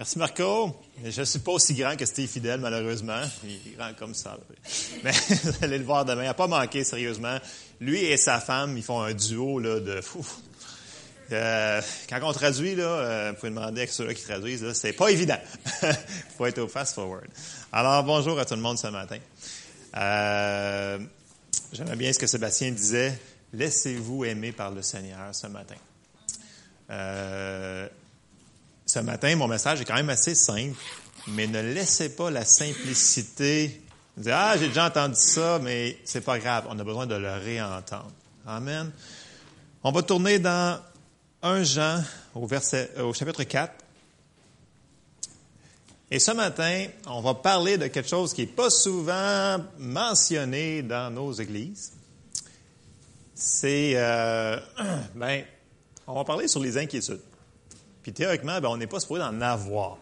Merci Marco. Je ne suis pas aussi grand que Steve Fidèle, malheureusement. Il est grand comme ça. Mais vous allez le voir demain. Il n'a pas manqué, sérieusement. Lui et sa femme, ils font un duo là, de fou. Euh, quand on traduit, euh, vous pouvez demander à ceux-là qui traduisent, c'est pas évident. Il faut être au fast-forward. Alors, bonjour à tout le monde ce matin. Euh, J'aimais bien ce que Sébastien disait. Laissez-vous aimer par le Seigneur ce matin. Euh, ce matin, mon message est quand même assez simple, mais ne laissez pas la simplicité dire Ah, j'ai déjà entendu ça, mais c'est pas grave, on a besoin de le réentendre. Amen. On va tourner dans 1 Jean au, au chapitre 4. Et ce matin, on va parler de quelque chose qui n'est pas souvent mentionné dans nos églises. C'est, euh, ben, on va parler sur les inquiétudes. Puis théoriquement, ben, on n'est pas supposé en avoir.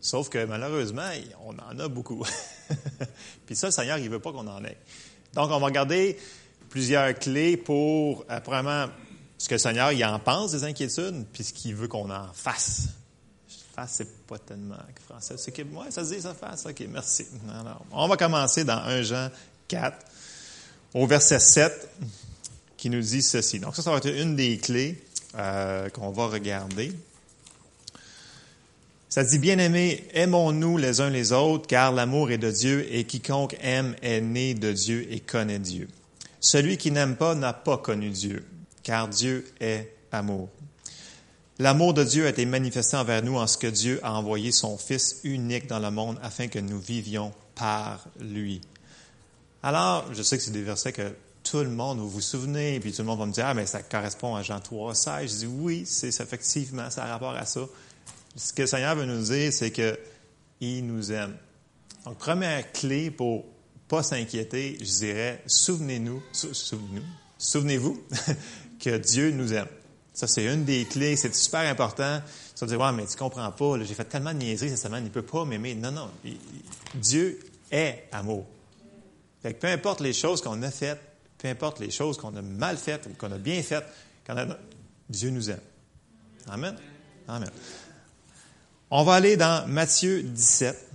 Sauf que malheureusement, on en a beaucoup. Puis ça, le Seigneur, il ne veut pas qu'on en ait. Donc, on va regarder plusieurs clés pour, euh, premièrement, ce que le Seigneur il en pense des inquiétudes, puis ce qu'il veut qu'on en fasse. Fasse, c'est pas tellement français. C'est que, ouais, ça se dit, ça fasse. OK, merci. Alors, on va commencer dans 1 Jean 4, au verset 7, qui nous dit ceci. Donc, ça, ça va être une des clés euh, qu'on va regarder. Ça dit, bien-aimés, aimons-nous les uns les autres, car l'amour est de Dieu, et quiconque aime est né de Dieu et connaît Dieu. Celui qui n'aime pas n'a pas connu Dieu, car Dieu est amour. L'amour de Dieu a été manifesté envers nous en ce que Dieu a envoyé son Fils unique dans le monde afin que nous vivions par lui. Alors, je sais que c'est des versets que tout le monde, vous vous souvenez, puis tout le monde va me dire, ah, mais ça correspond à Jean 3, 16. Je dis, oui, c'est effectivement, ça a rapport à ça. Ce que le Seigneur veut nous dire, c'est qu'il nous aime. Donc, première clé pour pas s'inquiéter, je dirais, souvenez-nous, souvenez-vous que Dieu nous aime. Ça, c'est une des clés, c'est super important. Tu vas dire, ouais, mais tu comprends pas, j'ai fait tellement de niaiseries cette semaine, il peut pas m'aimer. Non, non, Dieu est amour. Que peu importe les choses qu'on a faites, peu importe les choses qu'on a mal faites ou qu'on a bien faites, Dieu nous aime. Amen. Amen. On va aller dans Matthieu 17.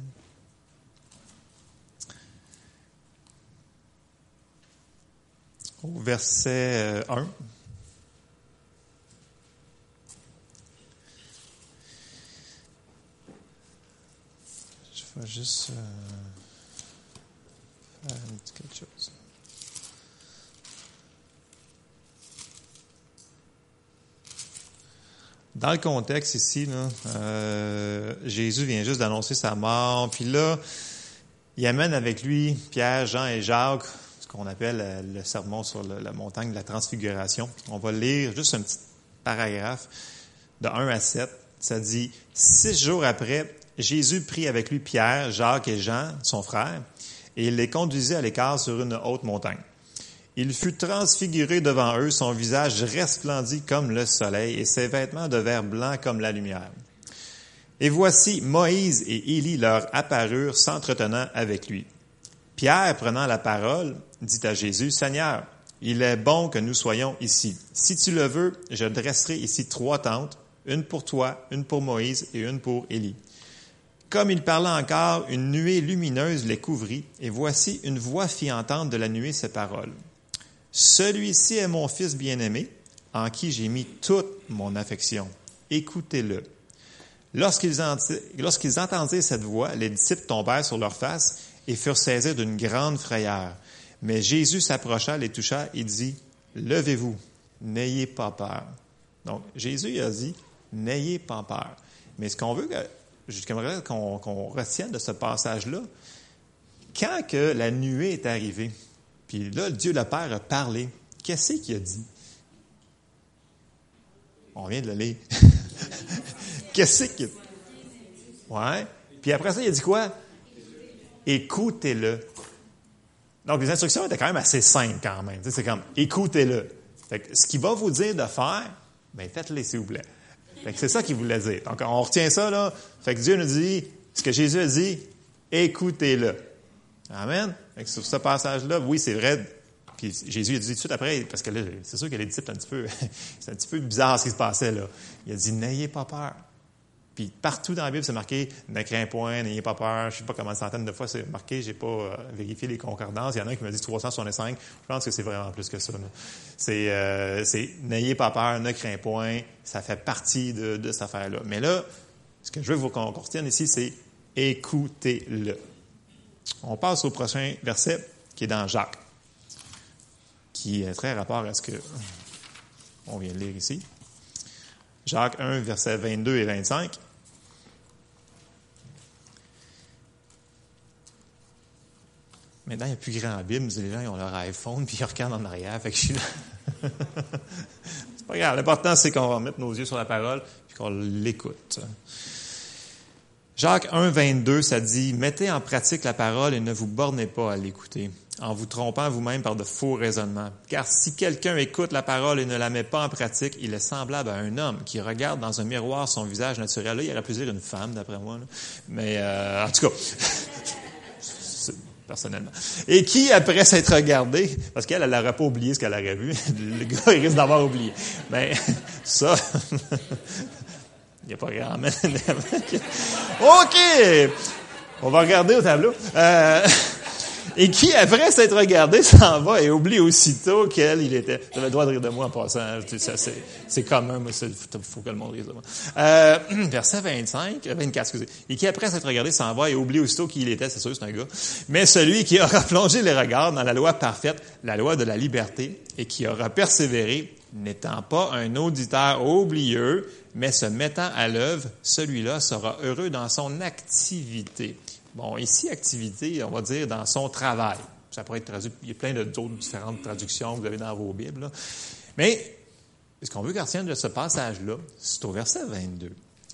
Au verset 1. Je vais juste euh, faire quelque chose. Dans le contexte ici, euh, Jésus vient juste d'annoncer sa mort, puis là, il amène avec lui Pierre, Jean et Jacques, ce qu'on appelle euh, le sermon sur la montagne de la transfiguration. On va lire juste un petit paragraphe de 1 à 7. Ça dit, six jours après, Jésus prit avec lui Pierre, Jacques et Jean, son frère, et il les conduisit à l'écart sur une haute montagne. Il fut transfiguré devant eux, son visage resplendit comme le soleil et ses vêtements de verre blanc comme la lumière. Et voici Moïse et Élie leur apparurent s'entretenant avec lui. Pierre, prenant la parole, dit à Jésus, Seigneur, il est bon que nous soyons ici. Si tu le veux, je dresserai ici trois tentes, une pour toi, une pour Moïse et une pour Élie. Comme il parlait encore, une nuée lumineuse les couvrit, et voici une voix fit entendre de la nuée ces paroles. Celui-ci est mon fils bien-aimé, en qui j'ai mis toute mon affection. Écoutez-le. Lorsqu'ils entendirent cette voix, les disciples tombèrent sur leur face et furent saisis d'une grande frayeur. Mais Jésus s'approcha, les toucha et dit, Levez-vous, n'ayez pas peur. Donc, Jésus a dit, N'ayez pas peur. Mais ce qu'on veut, j'aimerais qu'on retienne de ce passage-là, quand que la nuée est arrivée, puis là, Dieu le Père a parlé. Qu'est-ce qu'il a dit? On vient de le lire. Qu'est-ce qu'il a dit? Ouais. Puis après ça, il a dit quoi? Écoutez-le. Donc, les instructions étaient quand même assez simples quand même. c'est comme, écoutez-le. ce qu'il va vous dire de faire, bien, faites-le, s'il vous plaît. c'est ça qu'il voulait dire. Donc, on retient ça, là. Fait que Dieu nous dit, ce que Jésus a dit, écoutez-le. Amen. Sur ce passage-là, oui, c'est vrai. Puis Jésus a dit tout de suite après, parce que là, c'est sûr que les disciples, un petit peu, c'est un petit peu bizarre ce qui se passait là. Il a dit, n'ayez pas peur. Puis partout dans la Bible, c'est marqué ne crains point, n'ayez pas peur. Je ne sais pas comment centaines de fois c'est marqué, j'ai pas euh, vérifié les concordances. Il y en a un qui me dit 365. Je pense que c'est vraiment plus que ça. Euh, c'est n'ayez pas peur, ne crains point. Ça fait partie de, de cette affaire-là. Mais là, ce que je veux vous qu'on ici, c'est écoutez-le. On passe au prochain verset qui est dans Jacques, qui est très rapport à ce que on vient de lire ici. Jacques 1, versets 22 et 25. Maintenant, il n'y a plus grand Bible, les gens ils ont leur iPhone, puis ils regardent en arrière, fait que je suis là. c'est pas grave. L'important, c'est qu'on va mettre nos yeux sur la parole, puis qu'on l'écoute. Jacques 1, 22, ça dit, mettez en pratique la parole et ne vous bornez pas à l'écouter en vous trompant vous-même par de faux raisonnements. Car si quelqu'un écoute la parole et ne la met pas en pratique, il est semblable à un homme qui regarde dans un miroir son visage naturel. Là, il aurait pu dire une femme, d'après moi. Mais euh, en tout cas, personnellement. Et qui, après s'être regardé, parce qu'elle, elle n'aurait pas oublié ce qu'elle aurait vu, le gars, risque d'avoir oublié. Mais ça, il n'y a pas grand OK! On va regarder au tableau. Euh, et qui, après s'être regardé, s'en va et oublie aussitôt qu'elle, il était. Tu le droit de rire de moi en passant. c'est, commun, mais il faut que le monde rire de moi. Euh, verset 25, 24, euh, excusez. Et qui, après s'être regardé, s'en va et oublie aussitôt qui il était, c'est sûr, c'est un gars. Mais celui qui aura plongé les regards dans la loi parfaite, la loi de la liberté, et qui aura persévéré, n'étant pas un auditeur oublieux, mais se mettant à l'œuvre, celui-là sera heureux dans son activité. Bon, ici, activité, on va dire dans son travail. Ça pourrait être traduit, il y a plein d'autres différentes traductions que vous avez dans vos Bibles. Mais ce qu'on veut garder de ce passage-là, c'est au verset 22.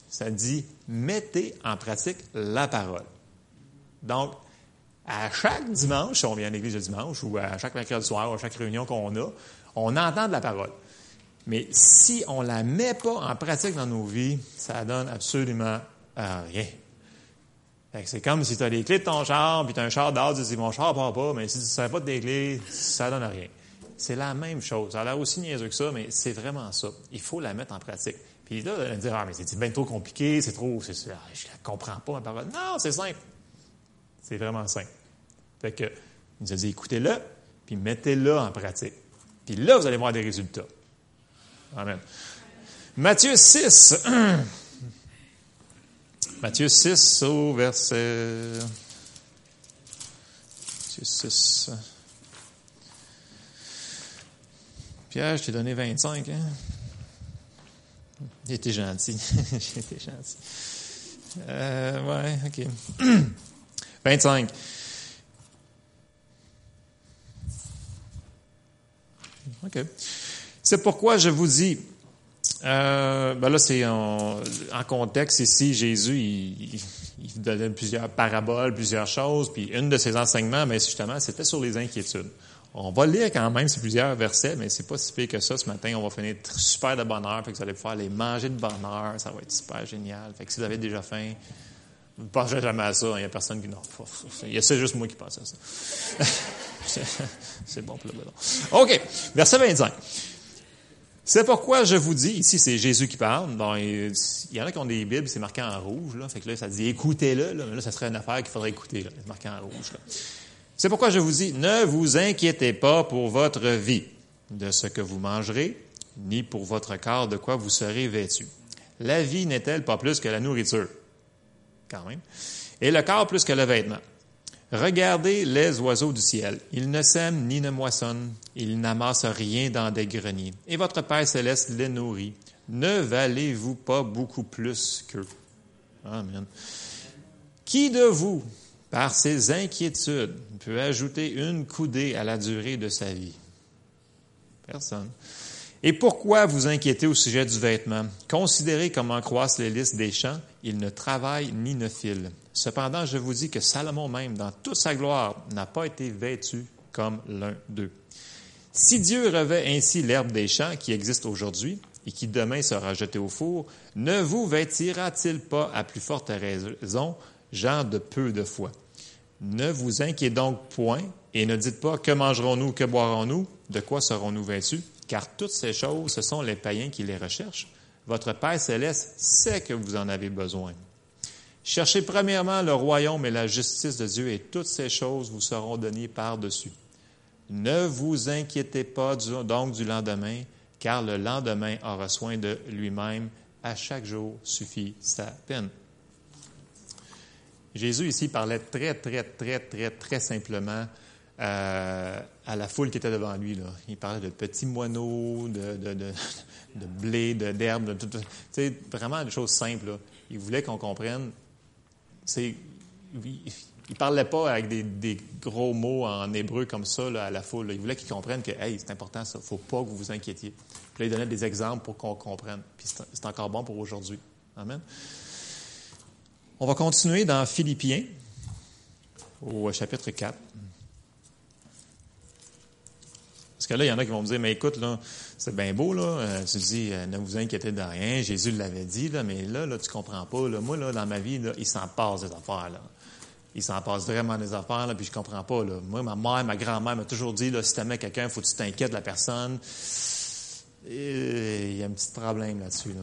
Ça dit Mettez en pratique la parole. Donc, à chaque dimanche, si on vient à l'église le dimanche, ou à chaque mercredi soir, ou à chaque réunion qu'on a, on entend de la parole. Mais si on ne la met pas en pratique dans nos vies, ça donne absolument rien. C'est comme si tu as les clés de ton char, puis tu as un char d'or, tu dis mon char part pas, mais si tu ne sais pas tes clés, ça donne rien. C'est la même chose. Ça a l'air aussi niaiseux que ça, mais c'est vraiment ça. Il faut la mettre en pratique. Puis là, on dire, ah, mais c'est bien trop compliqué, c'est trop, ah, je ne comprends pas ma parole. Non, c'est simple. C'est vraiment simple. Fait que, il nous a dit, écoutez-le, puis mettez-le en pratique. Puis là, vous allez voir des résultats. Amen. Matthieu 6. Matthieu 6 au verset. Matthieu 6. Pierre, je t'ai donné 25, hein? J'ai été gentil. J'ai été gentil. Euh, ouais, OK. 25. OK. C'est pourquoi je vous dis, euh, ben là, c'est en, contexte ici, Jésus, il, il, donnait plusieurs paraboles, plusieurs choses, puis une de ses enseignements, mais ben, justement, c'était sur les inquiétudes. On va lire quand même ces plusieurs versets, mais c'est pas si pire que ça. Ce matin, on va finir super de bonheur, fait que vous allez pouvoir les manger de bonheur, ça va être super génial. Fait que si vous avez déjà faim, ne pensez jamais à ça, il n'y a personne qui... Non, c'est juste moi qui pense à ça. c'est bon pour le ballon. OK, verset 25. C'est pourquoi je vous dis, ici c'est Jésus qui parle, bon, il y en a qui ont des Bibles, c'est marqué en rouge, là, fait que là ça dit écoutez-le, là, mais là ça serait une affaire qu'il faudrait écouter, marqué en rouge. C'est pourquoi je vous dis, ne vous inquiétez pas pour votre vie, de ce que vous mangerez, ni pour votre corps de quoi vous serez vêtu. La vie n'est-elle pas plus que la nourriture? Quand même. Et le corps plus que le vêtement. Regardez les oiseaux du ciel. Ils ne sèment ni ne moissonnent. Ils n'amassent rien dans des greniers. Et votre Père céleste les nourrit. Ne valez-vous pas beaucoup plus qu'eux? Amen. Qui de vous, par ses inquiétudes, peut ajouter une coudée à la durée de sa vie? Personne. Et pourquoi vous inquiétez au sujet du vêtement? Considérez comment croissent les listes des champs. Ils ne travaillent ni ne filent. Cependant, je vous dis que Salomon même, dans toute sa gloire, n'a pas été vêtu comme l'un d'eux. Si Dieu revêt ainsi l'herbe des champs qui existe aujourd'hui et qui demain sera jetée au four, ne vous vêtira-t-il pas à plus forte raison, gens de peu de foi? Ne vous inquiétez donc point et ne dites pas que mangerons-nous, que boirons-nous, de quoi serons-nous vêtus, car toutes ces choses, ce sont les païens qui les recherchent. Votre Père céleste sait que vous en avez besoin. Cherchez premièrement le royaume et la justice de Dieu et toutes ces choses vous seront données par-dessus. Ne vous inquiétez pas donc du lendemain, car le lendemain aura soin de lui-même. À chaque jour suffit sa peine. Jésus ici parlait très, très, très, très, très simplement euh, à la foule qui était devant lui. Il parlait de petits moineaux, de, de blé, d'herbe, de, tout, vraiment des choses simples. Il voulait qu'on comprenne il ne parlait pas avec des, gros mots en hébreu comme ça à la foule. Il voulait qu'ils comprennent que hey, c'est important, ça. Il ne faut pas que vous vous inquiétiez. Puis là, il donnait des exemples pour qu'on comprenne. Puis c'est encore bon pour aujourd'hui. Amen. On va continuer dans Philippiens, au chapitre 4. Parce que là, il y en a qui vont me dire, mais écoute, là, c'est bien beau, là. Euh, tu dis, euh, ne vous inquiétez de rien. Jésus l'avait dit, là, mais là, là, tu comprends pas. Moi, là, dans ma vie, il s'en passe des affaires, là. Il s'en passe vraiment des affaires, là, puis je comprends pas. Moi, ma mère, ma grand-mère m'a toujours dit, là, si tu quelqu'un, faut que tu t'inquiètes de la personne. Il y a un petit problème là-dessus, là.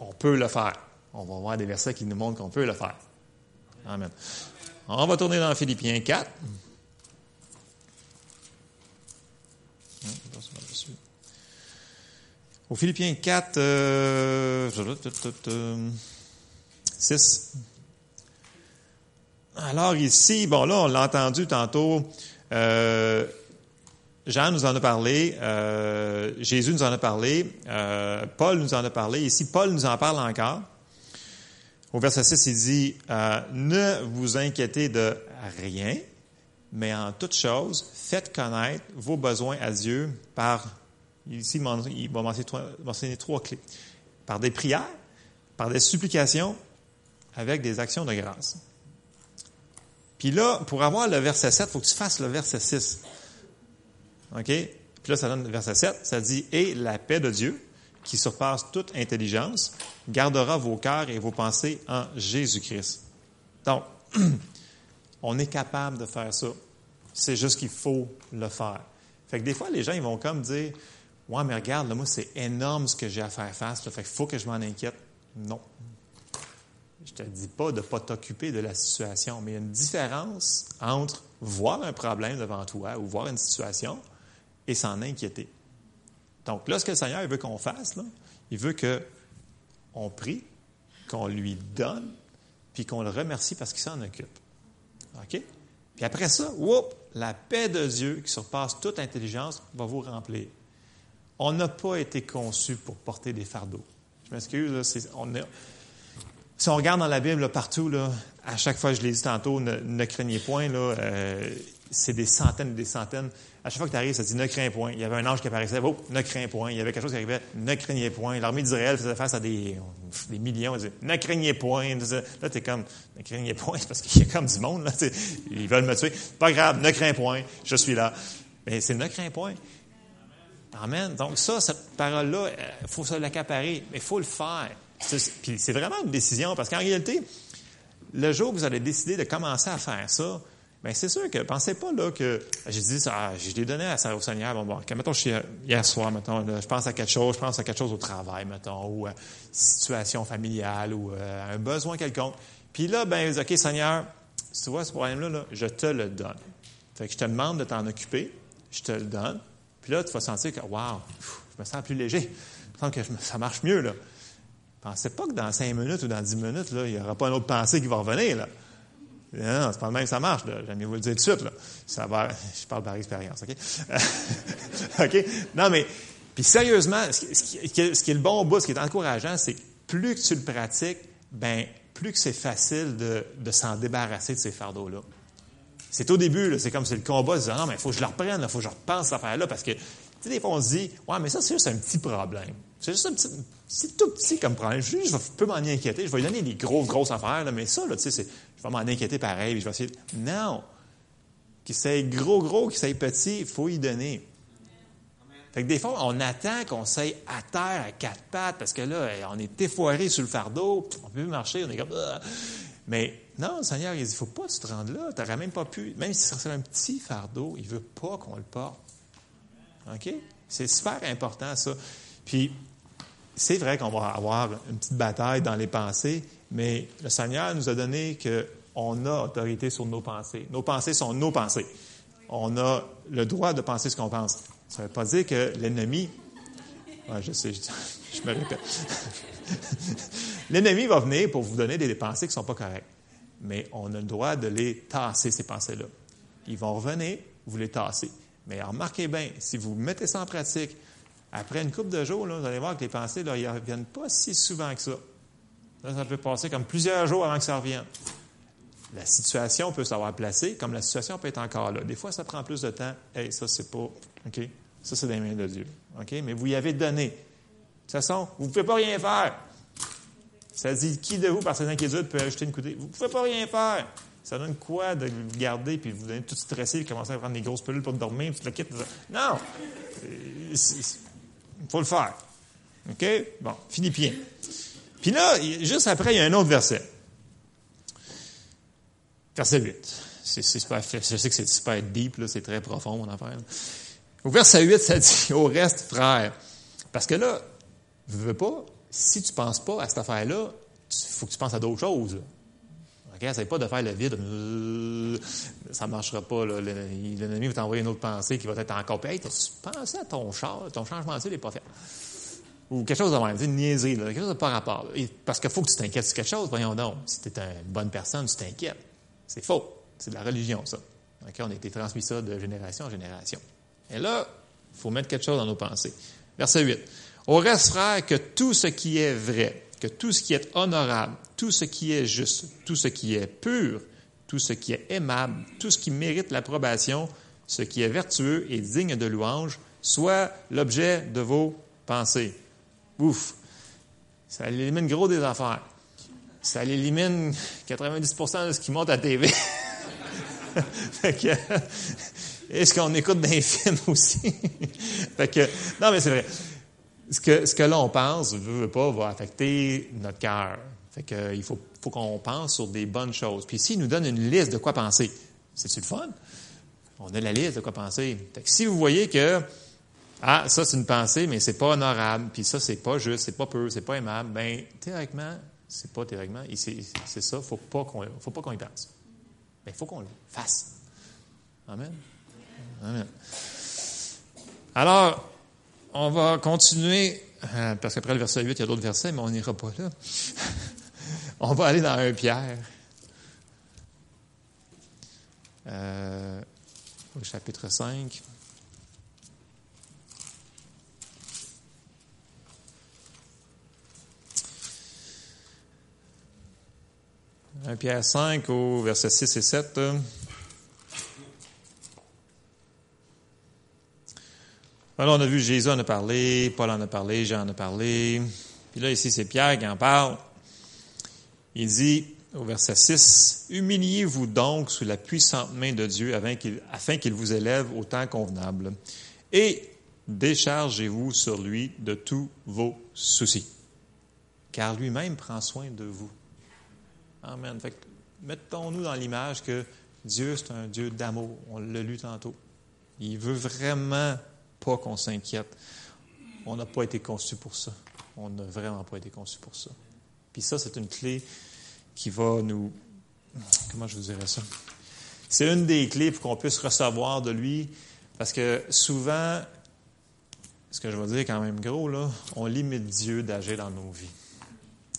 On peut le faire. On va voir des versets qui nous montrent qu'on peut le faire. Amen. On va tourner dans Philippiens 4. Au Philippiens 4, 6. Euh, Alors ici, bon là, on l'a entendu tantôt, euh, Jean nous en a parlé, euh, Jésus nous en a parlé, Paul nous en a parlé, ici Paul nous en parle encore. Au verset 6, il dit, Ne vous inquiétez de rien, mais en toute chose, faites connaître vos besoins à Dieu par Ici, il va mentionner trois clés. Par des prières, par des supplications, avec des actions de grâce. Puis là, pour avoir le verset 7, il faut que tu fasses le verset 6. OK? Puis là, ça donne le verset 7. Ça dit Et la paix de Dieu, qui surpasse toute intelligence, gardera vos cœurs et vos pensées en Jésus-Christ. Donc, on est capable de faire ça. C'est juste qu'il faut le faire. Fait que des fois, les gens, vont comme dire Ouais, mais regarde, là, moi, c'est énorme ce que j'ai à faire face. Là, fait qu'il faut que je m'en inquiète. Non. Je ne te dis pas de ne pas t'occuper de la situation, mais il y a une différence entre voir un problème devant toi ou voir une situation et s'en inquiéter. Donc là, ce que le Seigneur veut qu'on fasse, il veut qu'on prie, qu'on lui donne, puis qu'on le remercie parce qu'il s'en occupe. OK? Puis après ça, whoop, la paix de Dieu qui surpasse toute intelligence va vous remplir. On n'a pas été conçu pour porter des fardeaux. Je m'excuse, si on regarde dans la Bible partout, là, à chaque fois, je l'ai dit tantôt, ne, craignez point, là, euh, c'est des centaines et des centaines. À chaque fois que tu arrives, ça dit ne crains point. Il y avait un ange qui apparaissait, oh, ne crains point. Il y avait quelque chose qui arrivait, ne craignez point. L'armée d'Israël faisait face à des, millions. Ne craignez point. Là, tu es comme, ne craignez point, parce qu'il y a comme du monde, là. Ils veulent me tuer. Pas grave, ne crains point, je suis là. Mais c'est ne crains point. Amen. Donc ça, cette parole-là, il euh, faut se l'accaparer, mais il faut le faire. Puis c'est vraiment une décision, parce qu'en réalité, le jour où vous allez décider de commencer à faire ça, bien c'est sûr que pensez pas là que j'ai dit ah, je l'ai donné à au Seigneur. Bon, bon, mettons, je suis hier soir, mettons, je pense à quelque chose, je pense à quelque chose au travail, mettons, ou à une situation familiale, ou euh, à un besoin quelconque. Puis là, ben, OK, Seigneur, si tu vois ce problème-là, là, je te le donne. Fait que je te demande de t'en occuper, je te le donne. Puis là, tu vas sentir que, waouh, je me sens plus léger. Je sens que ça marche mieux, là. Pensez pas que dans cinq minutes ou dans dix minutes, là, il n'y aura pas une autre pensée qui va revenir, là. Non, c'est pas le même ça marche. J'aime mieux vous le dire tout de suite, je parle par expérience, OK? Non, mais, puis sérieusement, ce qui, est le bon bout, ce qui est encourageant, c'est que plus que tu le pratiques, ben plus que c'est facile de, s'en débarrasser de ces fardeaux-là. C'est au début, c'est comme c'est le combat, non, mais il faut que je le reprenne, il faut que je repense cette affaire-là, parce que, tu sais, des fois, on se dit, ouais, mais ça, c'est juste un petit problème. C'est juste un petit, c'est tout petit comme problème. Je, peux m'en inquiéter, je vais lui donner des grosses, grosses affaires, là, mais ça, là, tu sais, je vais m'en inquiéter pareil, je vais essayer. Non! Qu'il soit gros, gros, qu'il soit petit, il faut y donner. Fait que des fois, on attend qu'on s'aille à terre à quatre pattes parce que là, on est effoiré sur le fardeau, on peut plus marcher, on est comme. Ah. Mais non, le Seigneur, il dit, faut pas te rendes là. Tu n'aurais même pas pu, même si c'est un petit fardeau, il veut pas qu'on le porte. OK? C'est super important, ça. Puis, c'est vrai qu'on va avoir une petite bataille dans les pensées, mais le Seigneur nous a donné qu'on a autorité sur nos pensées. Nos pensées sont nos pensées. On a le droit de penser ce qu'on pense. Ça ne veut pas dire que l'ennemi. Je sais, je, je me répète. l'ennemi va venir pour vous donner des pensées qui ne sont pas correctes. Mais on a le droit de les tasser, ces pensées-là. Ils vont revenir, vous les tassez. Mais remarquez bien, si vous mettez ça en pratique, après une couple de jours, là, vous allez voir que les pensées, ne reviennent pas si souvent que ça. Là, ça peut passer comme plusieurs jours avant que ça revienne. La situation peut s'avoir placée, comme la situation peut être encore là. Des fois, ça prend plus de temps. Hey, ça, c'est pas. OK? Ça, c'est des mains de Dieu. OK? Mais vous y avez donné. De toute façon, vous ne pouvez pas rien faire. Ça dit qui de vous, par ses inquiétudes, peut ajouter une coudée? Vous ne pouvez pas rien faire. Ça donne quoi de le garder, puis vous donner tout stressé, puis commencer à prendre des grosses pilules pour dormir, puis le quittes? Non! Il faut le faire. OK? Bon, Philippiens. Puis là, juste après, il y a un autre verset. Verset 8. C'est, super, je sais que c'est super deep, là, c'est très profond, mon affaire. Au verset 8, ça dit Au reste, frère. Parce que là, je veux pas, si tu ne penses pas à cette affaire-là, il faut que tu penses à d'autres choses. OK? Essaye pas de faire le vide. Ça ne marchera pas. L'ennemi va t'envoyer une autre pensée qui va être encore pire. Hey, pensé à ton char? Ton changement de n'est pas fait. Ou quelque chose de même, une niaiserie, quelque chose de pas rapport. Parce qu'il faut que tu t'inquiètes sur quelque chose, voyons donc. Si tu es une bonne personne, tu t'inquiètes. C'est faux. C'est de la religion, ça. On a été transmis ça de génération en génération. Et là, il faut mettre quelque chose dans nos pensées. Verset 8. Au reste, frère, que tout ce qui est vrai, que tout ce qui est honorable, tout ce qui est juste, tout ce qui est pur, tout ce qui est aimable, tout ce qui mérite l'approbation, ce qui est vertueux et digne de louange, soit l'objet de vos pensées. Ouf! Ça élimine gros des affaires ça élimine 90% de ce qui monte à TV. est-ce qu'on écoute des films aussi? fait que, non, mais c'est vrai. Ce que, ce que là, on pense, veut, veut pas, va affecter notre cœur. Fait que, il faut, faut qu'on pense sur des bonnes choses. Puis ici, il nous donne une liste de quoi penser. C'est-tu le fun? On a la liste de quoi penser. Fait que si vous voyez que, ah, ça, c'est une pensée, mais c'est pas honorable, puis ça, c'est pas juste, c'est pas peu, c'est pas aimable, bien, théoriquement, c'est pas théoriquement. C'est ça, il ne faut pas qu'on y pense. Mais il faut qu'on le fasse. Amen. Amen. Alors, on va continuer, euh, parce qu'après le verset 8, il y a d'autres versets, mais on n'ira pas là. on va aller dans un Pierre. Euh, au chapitre 5. 1 Pierre 5 au verset 6 et 7. Alors, on a vu Jésus en a parlé, Paul en a parlé, Jean en a parlé. Puis là, ici, c'est Pierre qui en parle. Il dit au verset 6, Humiliez-vous donc sous la puissante main de Dieu afin qu'il vous élève au temps convenable. Et déchargez-vous sur lui de tous vos soucis, car lui-même prend soin de vous. Amen. Fait mettons-nous dans l'image que Dieu, c'est un Dieu d'amour. On l'a lu tantôt. Il veut vraiment pas qu'on s'inquiète. On n'a pas été conçu pour ça. On n'a vraiment pas été conçu pour ça. Puis ça, c'est une clé qui va nous... Comment je vous dirais ça? C'est une des clés pour qu'on puisse recevoir de lui, parce que souvent, ce que je veux dire quand même gros, là, on limite Dieu d'agir dans nos vies.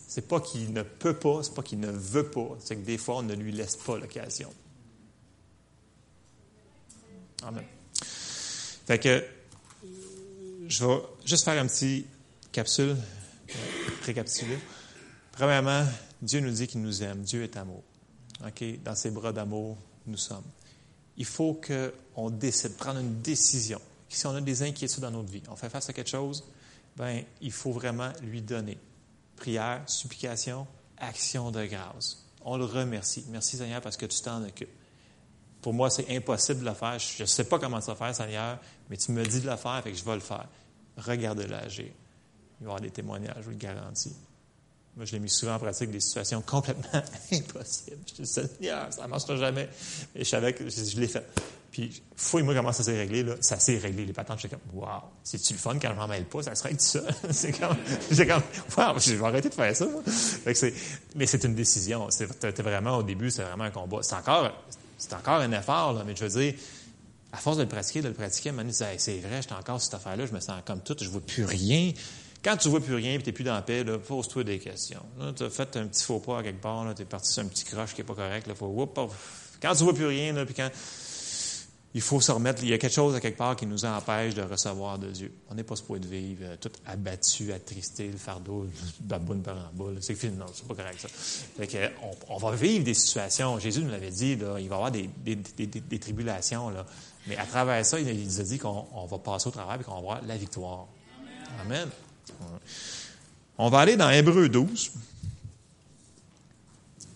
C'est pas qu'il ne peut pas, c'est pas qu'il ne veut pas, c'est que des fois, on ne lui laisse pas l'occasion. Amen. Fait que, je vais juste faire un petit capsule, récapituler. Premièrement, Dieu nous dit qu'il nous aime. Dieu est amour. Dans ses bras d'amour, nous sommes. Il faut qu'on décide, prendre une décision. Si on a des inquiétudes dans notre vie, on fait face à quelque chose, ben, il faut vraiment lui donner prière, supplication, action de grâce. On le remercie. Merci Seigneur parce que tu t'en occupes. Pour moi, c'est impossible de le faire. Je ne sais pas comment ça faire, Seigneur, mais tu me dis de le faire, fait que je vais le faire. Regardez-le agir. Il va y avoir des témoignages, je vous le garantis. Moi, je l'ai mis souvent en pratique des situations complètement impossibles. Je dis, Seigneur, ça ne marchera jamais. Et je savais que je, l'ai fait. Puis, fouille-moi comment ça s'est réglé, là. Ça s'est réglé, les patentes. J'étais comme, wow, c'est-tu le fun quand je m'en mêle pas? Ça serait tout ça. c'est comme, j'ai comme, wow, je vais arrêter de faire ça, moi. mais c'est une décision. C'était vraiment, au début, c'est vraiment un combat. C'est encore, c'est encore un effort, là, mais je veux dire, à force de le pratiquer, de le pratiquer, à c'est vrai, j'étais encore cette affaire-là, je me sens comme tout, je vois plus rien. Quand tu vois plus rien et tu n'es plus dans la paix, pose-toi des questions. Tu as fait un petit faux pas à quelque part, tu es parti sur un petit croche qui n'est pas correct. Là, faut, quand tu vois plus rien, là, puis quand il faut se remettre, il y a quelque chose à quelque part qui nous empêche de recevoir de Dieu. On n'est pas supposé de vivre euh, tout abattu, attristé, le fardeau, baboune par en bas. C'est fini, non, c'est pas correct ça. Fait on, va vivre des situations. Jésus nous l'avait dit, il va y avoir des, tribulations. Mais à travers ça, il nous a dit qu'on va passer au travail et qu'on va avoir la victoire. Amen. On va aller dans Hébreu 12.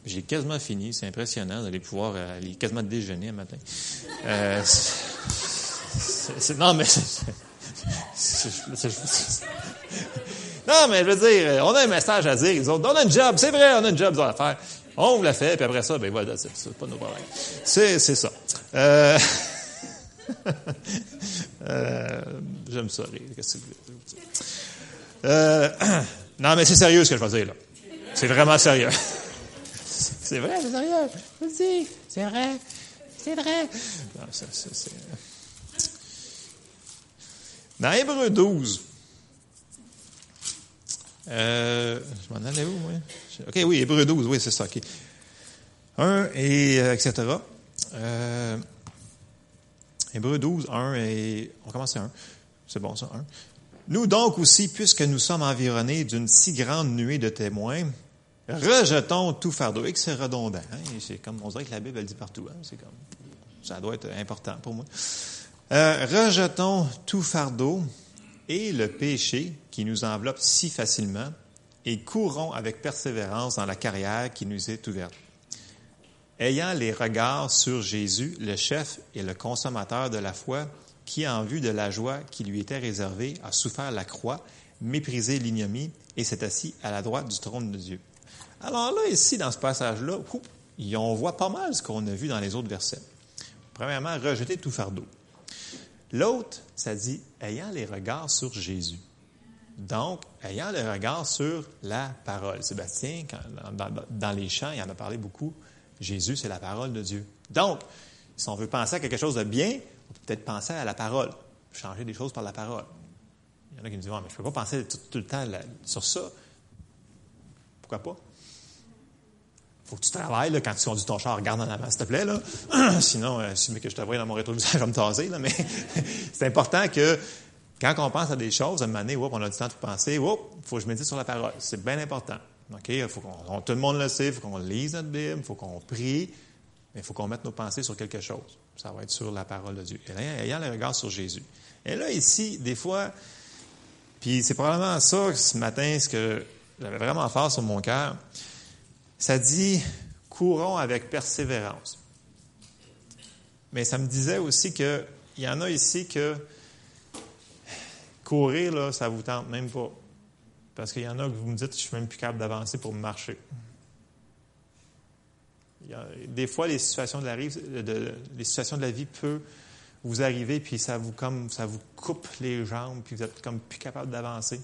J'ai quasiment fini, c'est impressionnant d'aller pouvoir euh, aller quasiment déjeuner un matin. Euh, non, mais. non, mais je veux dire, on a un message à dire. Ils ont, on a un job, c'est vrai, on a un job à faire. On l'a fait, puis après ça, ben voilà, c'est pas nos problèmes. C'est, ça. Euh, euh, J'aime ça Qu'est-ce que euh, non, mais c'est sérieux ce que je vais dire là. C'est vraiment sérieux. C'est vrai, c'est sérieux. Dis. C'est vrai. C'est vrai. Dans Hébreu 12, euh, je m'en allais où, moi? OK, oui, Hébreu 12, oui, c'est ça, OK. 1 et etc. Hébreu 12, 1 et... On commence à 1. C'est bon, ça, 1. Nous donc aussi, puisque nous sommes environnés d'une si grande nuée de témoins, rejetons tout fardeau. Et que c'est redondant. Hein? C'est comme, on dirait que la Bible, dit partout. Hein? Ça doit être important pour moi. Euh, rejetons tout fardeau et le péché qui nous enveloppe si facilement et courons avec persévérance dans la carrière qui nous est ouverte. Ayant les regards sur Jésus, le chef et le consommateur de la foi, qui, en vue de la joie qui lui était réservée, a souffert la croix, méprisé l'ignomie et s'est assis à la droite du trône de Dieu. Alors là, ici, dans ce passage-là, on voit pas mal ce qu'on a vu dans les autres versets. Premièrement, rejeter tout fardeau. L'autre, ça dit ayant les regards sur Jésus. Donc, ayant les regards sur la parole. Sébastien, dans, les chants, il en a parlé beaucoup. Jésus, c'est la parole de Dieu. Donc, si on veut penser à quelque chose de bien, on peut peut-être penser à la parole. Changer des choses par la parole. Il y en a qui me disent, mais je ne peux pas penser tout, le temps sur ça. Pourquoi pas? Faut que tu travailles là, quand tu conduis ton char, regarde en avant, s'il te plaît. Là. Sinon, euh, que je te dans mon rétroviseur, je vais me taser. Là, mais c'est important que quand on pense à des choses, à un moment donné, on a du temps de penser, il faut que je médite sur la parole. C'est bien important. Faut qu'on, tout le monde le sait, il faut qu'on lise notre Bible, il faut qu'on prie, mais il faut qu'on mette nos pensées sur quelque chose. Ça va être sur la parole de Dieu. Et là, ayant le regard sur Jésus. Et là, ici, des fois, puis c'est probablement ça, ce matin, ce que j'avais vraiment fort sur mon cœur, ça dit courons avec persévérance. Mais ça me disait aussi qu'il y en a ici que courir, là, ça vous tente même pas. Parce qu'il y en a que vous me dites, je suis même plus capable d'avancer pour marcher. des fois, les situations de la, les situations de la vie peuvent vous arriver, puis ça vous, comme, ça vous coupe les jambes, puis vous êtes comme plus capable d'avancer.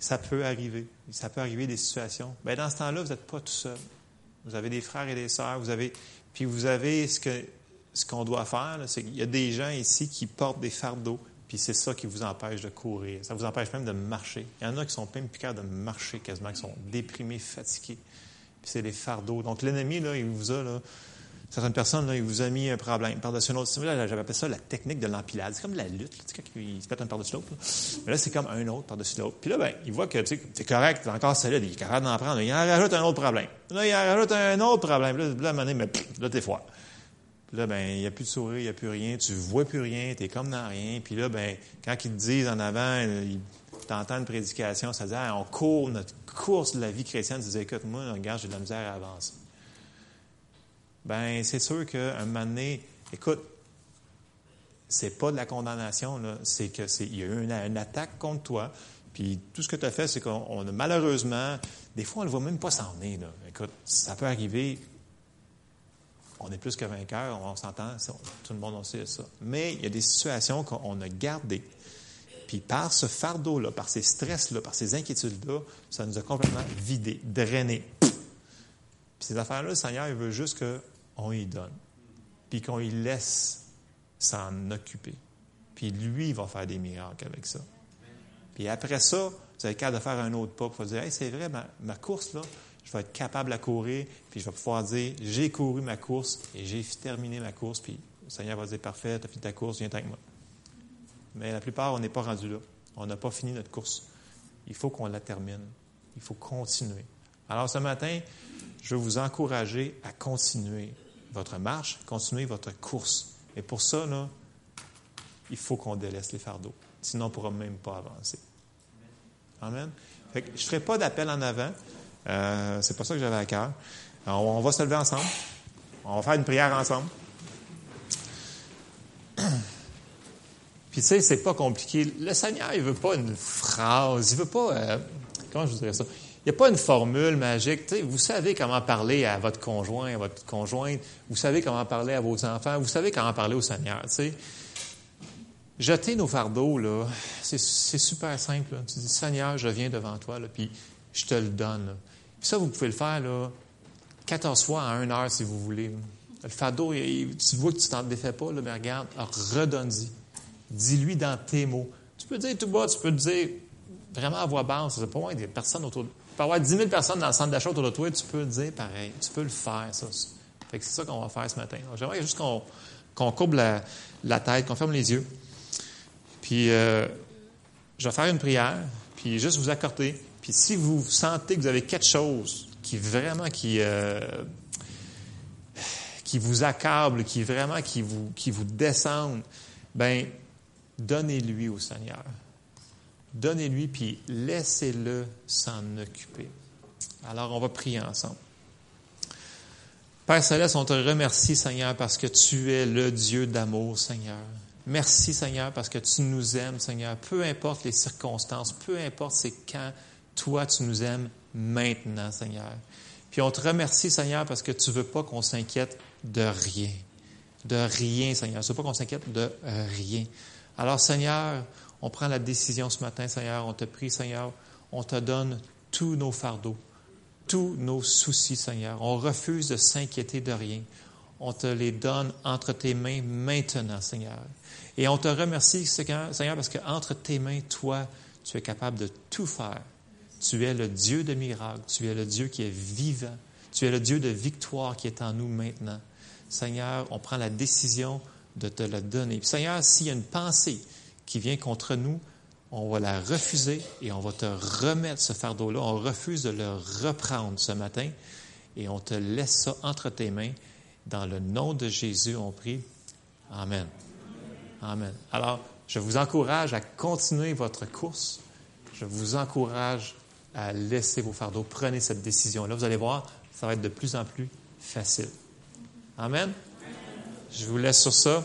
Ça peut arriver. Ça peut arriver des situations. Bien, dans ce temps-là, vous n'êtes pas tout seul. Vous avez des frères et des sœurs, vous avez, puis vous avez ce que ce qu'on doit faire, c'est qu'il y a des gens ici qui portent des fardeaux, puis c'est ça qui vous empêche de courir. Ça vous empêche même de marcher. Il y en a qui sont même plus capables de marcher quasiment, qui sont déprimés, fatigués. Puis c'est des fardeaux. Donc l'ennemi, là, il vous a là, certaines personnes, là, il vous a mis un problème par-dessus un autre. Appelé ça la technique de l'empilade. C'est comme la lutte, tu sais, quand il se pète un par-dessus l'autre. Mais là, c'est comme un autre par-dessus l'autre. Puis là, ben, il voit que c'est correct, c'est encore solide, il est capable d'en prendre. Il en rajoute un autre problème. Là, il en rajoute un autre problème. Là, là à mais, là, t'es froid. Puis là, ben, il n'y a plus de sourire, il n'y a plus rien, tu vois plus rien, tu es comme dans rien. Puis là, ben, quand ils te disent en avant, tu entends une prédication, ça dit, ah, on court notre course de la vie chrétienne, tu dis, écoute, moi, regarde, j'ai de la misère à avancer ben c'est sûr qu'à un moment donné, écoute, c'est pas de la condamnation, c'est que c'est il y a eu une, attaque contre toi. Puis tout ce que tu as fait, c'est qu'on a malheureusement, des fois on ne le voit même pas s'en. Écoute, ça peut arriver. on est plus que vainqueur, on s'entend, tout le monde en sait ça. Mais il y a des situations qu'on a gardées. Puis par ce fardeau-là, par ces stress-là, par ces inquiétudes-là, ça nous a complètement vidé, drainé. Puis ces affaires-là, le Seigneur, il veut juste qu'on y donne. Puis qu'on y laisse s'en occuper. Puis lui, va faire des miracles avec ça. Puis après ça, vous avez le de faire un autre pas pour dire Hey, c'est vrai, ma, course, là, je vais être capable à courir, puis je vais pouvoir dire J'ai couru ma course et j'ai terminé ma course, puis le Seigneur va dire Parfait, tu as fini ta course, viens avec moi. Mais la plupart, on n'est pas rendu là. On n'a pas fini notre course. Il faut qu'on la termine. Il faut continuer. Alors ce matin, je veux vous encourager à continuer votre marche, continuer votre course. Et pour ça, là, il faut qu'on délaisse les fardeaux. Sinon, on ne pourra même pas avancer. Amen. je ne ferai pas d'appel en avant. Euh, c'est pas ça que j'avais à cœur. on va se lever ensemble. On va faire une prière ensemble. Puis tu sais, c'est pas compliqué. Le Seigneur, il veut pas une phrase, il veut pas, euh, comment je vous dirais ça? Il n'y a pas une formule magique. Tu sais, vous savez comment parler à votre conjoint, à votre conjointe. Vous savez comment parler à vos enfants. Vous savez comment parler au Seigneur. Tu sais. Jeter nos fardeaux, là, c'est super simple. Tu dis, Seigneur, je viens devant toi, là, puis je te le donne. Puis ça, vous pouvez le faire là, 14 fois en une heure si vous voulez. Le fardeau, tu vois que tu t'en défais pas, là, mais regarde, redonne-y. Dis-lui dans tes mots. Tu peux dire tout bas, tu peux dire vraiment à voix basse. C'est pas moins des personnes autour de Tu peux avoir 10 000 personnes dans le centre d'achat autour de toi, tu peux dire pareil. Tu peux le faire, ça. c'est ça qu'on va faire ce matin. J'aimerais juste qu'on courbe la, tête, qu'on ferme les yeux. Puis, euh, je vais faire une prière, puis juste vous accorder. Puis, si vous sentez que vous avez quelque chose qui vraiment qui, euh, qui vous accable, qui vraiment qui vous, qui vous descende, ben Donnez-lui au Seigneur. Donnez-lui, puis laissez-le s'en occuper. Alors, on va prier ensemble. Père Céleste, on te remercie, Seigneur, parce que tu es le Dieu d'amour, Seigneur. Merci, Seigneur, parce que tu nous aimes, Seigneur. Peu importe les circonstances, peu importe c'est quand, toi, tu nous aimes maintenant, Seigneur. Puis on te remercie, Seigneur, parce que tu ne veux pas qu'on s'inquiète de rien. De rien, Seigneur. Tu veux pas qu'on s'inquiète de rien. Alors, Seigneur, on prend la décision ce matin, Seigneur, on te prie, Seigneur, on te donne tous nos fardeaux, tous nos soucis, Seigneur. On refuse de s'inquiéter de rien. On te les donne entre tes mains maintenant, Seigneur. Et on te remercie, Seigneur, parce qu'entre tes mains, toi, tu es capable de tout faire. Tu es le Dieu de miracles, tu es le Dieu qui est vivant, tu es le Dieu de victoire qui est en nous maintenant. Seigneur, on prend la décision de te la donner. Seigneur, s'il y a une pensée qui vient contre nous, on va la refuser et on va te remettre ce fardeau-là. On refuse de le reprendre ce matin et on te laisse ça entre tes mains. Dans le nom de Jésus, on prie. Amen. Amen. Alors, je vous encourage à continuer votre course. Je vous encourage à laisser vos fardeaux. Prenez cette décision-là. Vous allez voir, ça va être de plus en plus facile. Amen. Je vous laisse sur ça.